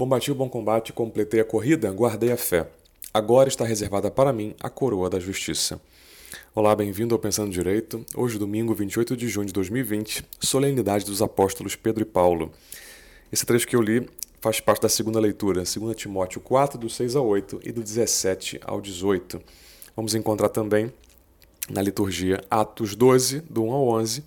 Combati o bom combate, completei a corrida, guardei a fé. Agora está reservada para mim a coroa da justiça. Olá, bem-vindo ao Pensando Direito. Hoje, domingo 28 de junho de 2020, solenidade dos apóstolos Pedro e Paulo. Esse trecho que eu li faz parte da segunda leitura, 2 Timóteo 4, do 6 ao 8 e do 17 ao 18. Vamos encontrar também na liturgia Atos 12, do 1 ao 11,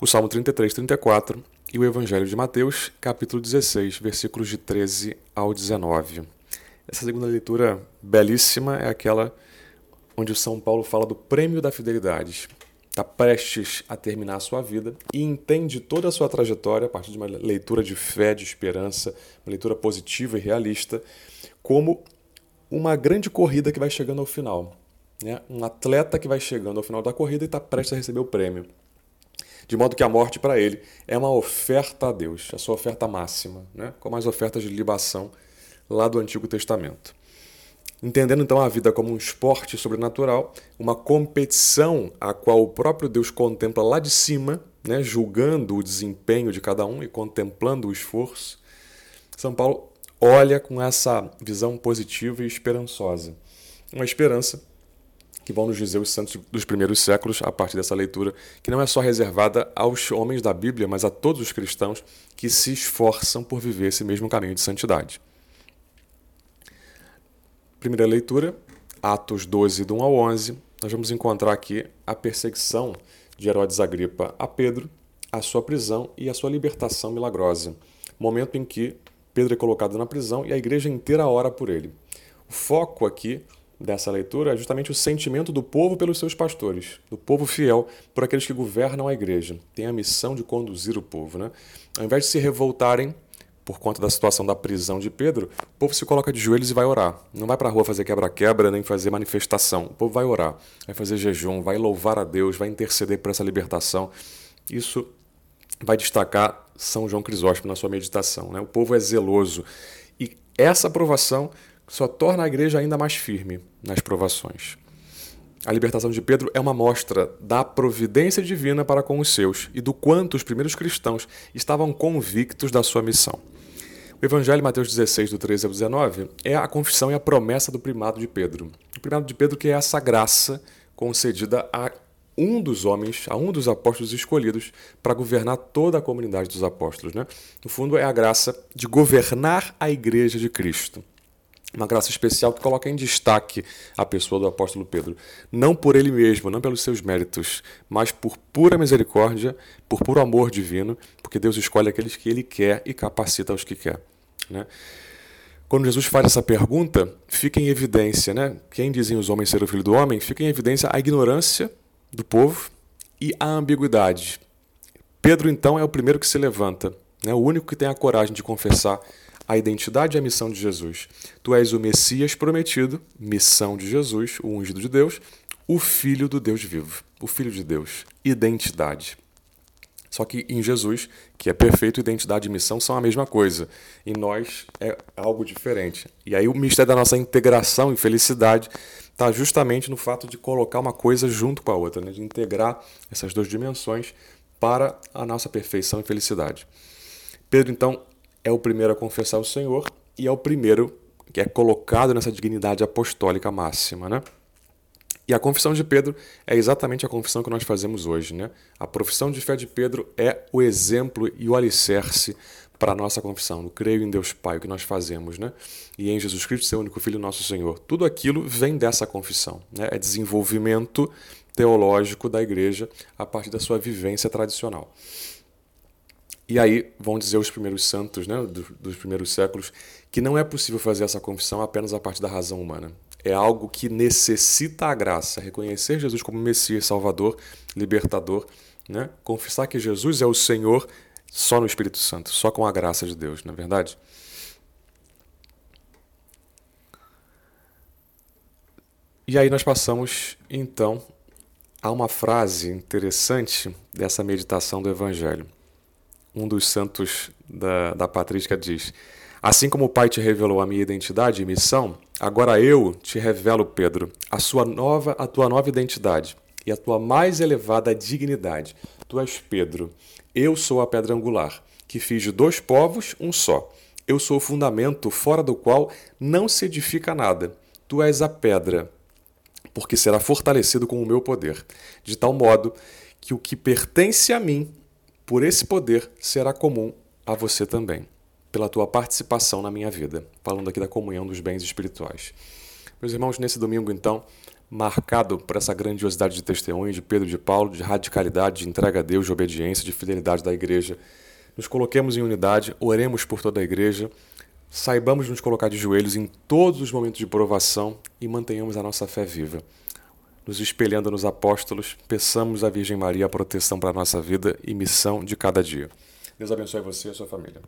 o Salmo 33, 34 e o Evangelho de Mateus, capítulo 16, versículos de 13 ao 19. Essa segunda leitura belíssima é aquela onde o São Paulo fala do prêmio da fidelidade. Está prestes a terminar a sua vida e entende toda a sua trajetória a partir de uma leitura de fé, de esperança, uma leitura positiva e realista, como uma grande corrida que vai chegando ao final. Né? Um atleta que vai chegando ao final da corrida e está prestes a receber o prêmio de modo que a morte para ele é uma oferta a Deus, a sua oferta máxima, né? como as ofertas de libação lá do Antigo Testamento. Entendendo então a vida como um esporte sobrenatural, uma competição a qual o próprio Deus contempla lá de cima, né? julgando o desempenho de cada um e contemplando o esforço, São Paulo olha com essa visão positiva e esperançosa. Uma esperança que vão nos dizer os santos dos primeiros séculos a partir dessa leitura, que não é só reservada aos homens da Bíblia, mas a todos os cristãos que se esforçam por viver esse mesmo caminho de santidade. Primeira leitura, Atos 12, do 1 ao 11, nós vamos encontrar aqui a perseguição de Herodes Agripa a Pedro, a sua prisão e a sua libertação milagrosa. Momento em que Pedro é colocado na prisão e a igreja inteira ora por ele. O foco aqui dessa leitura é justamente o sentimento do povo pelos seus pastores, do povo fiel por aqueles que governam a igreja. Tem a missão de conduzir o povo. Né? Ao invés de se revoltarem por conta da situação da prisão de Pedro, o povo se coloca de joelhos e vai orar. Não vai para a rua fazer quebra-quebra nem fazer manifestação. O povo vai orar, vai fazer jejum, vai louvar a Deus, vai interceder por essa libertação. Isso vai destacar São João Crisóstomo na sua meditação. Né? O povo é zeloso. E essa aprovação só torna a igreja ainda mais firme nas provações. A libertação de Pedro é uma mostra da providência divina para com os seus e do quanto os primeiros cristãos estavam convictos da sua missão. O Evangelho de Mateus 16, do 13 ao 19, é a confissão e a promessa do primado de Pedro. O primado de Pedro que é essa graça concedida a um dos homens, a um dos apóstolos escolhidos para governar toda a comunidade dos apóstolos. Né? No fundo, é a graça de governar a igreja de Cristo uma graça especial que coloca em destaque a pessoa do apóstolo Pedro, não por ele mesmo, não pelos seus méritos, mas por pura misericórdia, por puro amor divino, porque Deus escolhe aqueles que ele quer e capacita os que quer. Né? Quando Jesus faz essa pergunta, fica em evidência, né? quem dizem os homens ser o filho do homem, fica em evidência a ignorância do povo e a ambiguidade. Pedro, então, é o primeiro que se levanta, né? o único que tem a coragem de confessar a identidade e a missão de Jesus. Tu és o Messias prometido, missão de Jesus, o ungido de Deus, o Filho do Deus vivo, o Filho de Deus, identidade. Só que em Jesus, que é perfeito, identidade e missão são a mesma coisa. Em nós é algo diferente. E aí o mistério da nossa integração e felicidade está justamente no fato de colocar uma coisa junto com a outra, né? de integrar essas duas dimensões para a nossa perfeição e felicidade. Pedro, então, é o primeiro a confessar o Senhor e é o primeiro que é colocado nessa dignidade apostólica máxima, né? E a confissão de Pedro é exatamente a confissão que nós fazemos hoje, né? A profissão de fé de Pedro é o exemplo e o alicerce para a nossa confissão, no creio em Deus Pai, o que nós fazemos, né? E em Jesus Cristo, seu único Filho, nosso Senhor. Tudo aquilo vem dessa confissão, né? É desenvolvimento teológico da igreja a partir da sua vivência tradicional. E aí vão dizer os primeiros santos né, dos, dos primeiros séculos que não é possível fazer essa confissão apenas a partir da razão humana. É algo que necessita a graça, reconhecer Jesus como Messias, Salvador, Libertador, né? confessar que Jesus é o Senhor só no Espírito Santo, só com a graça de Deus, não é verdade? E aí nós passamos, então, a uma frase interessante dessa meditação do Evangelho um dos santos da, da patrística diz: Assim como o Pai te revelou a minha identidade e missão, agora eu te revelo, Pedro, a sua nova, a tua nova identidade e a tua mais elevada dignidade. Tu és Pedro. Eu sou a pedra angular, que fiz de dois povos um só. Eu sou o fundamento fora do qual não se edifica nada. Tu és a pedra, porque será fortalecido com o meu poder, de tal modo que o que pertence a mim, por esse poder, será comum a você também, pela tua participação na minha vida. Falando aqui da comunhão dos bens espirituais. Meus irmãos, nesse domingo, então, marcado por essa grandiosidade de testemunho de Pedro e de Paulo, de radicalidade, de entrega a Deus, de obediência, de fidelidade da igreja, nos coloquemos em unidade, oremos por toda a igreja, saibamos nos colocar de joelhos em todos os momentos de provação e mantenhamos a nossa fé viva. Nos espelhando nos apóstolos, peçamos à Virgem Maria a proteção para a nossa vida e missão de cada dia. Deus abençoe você e a sua família.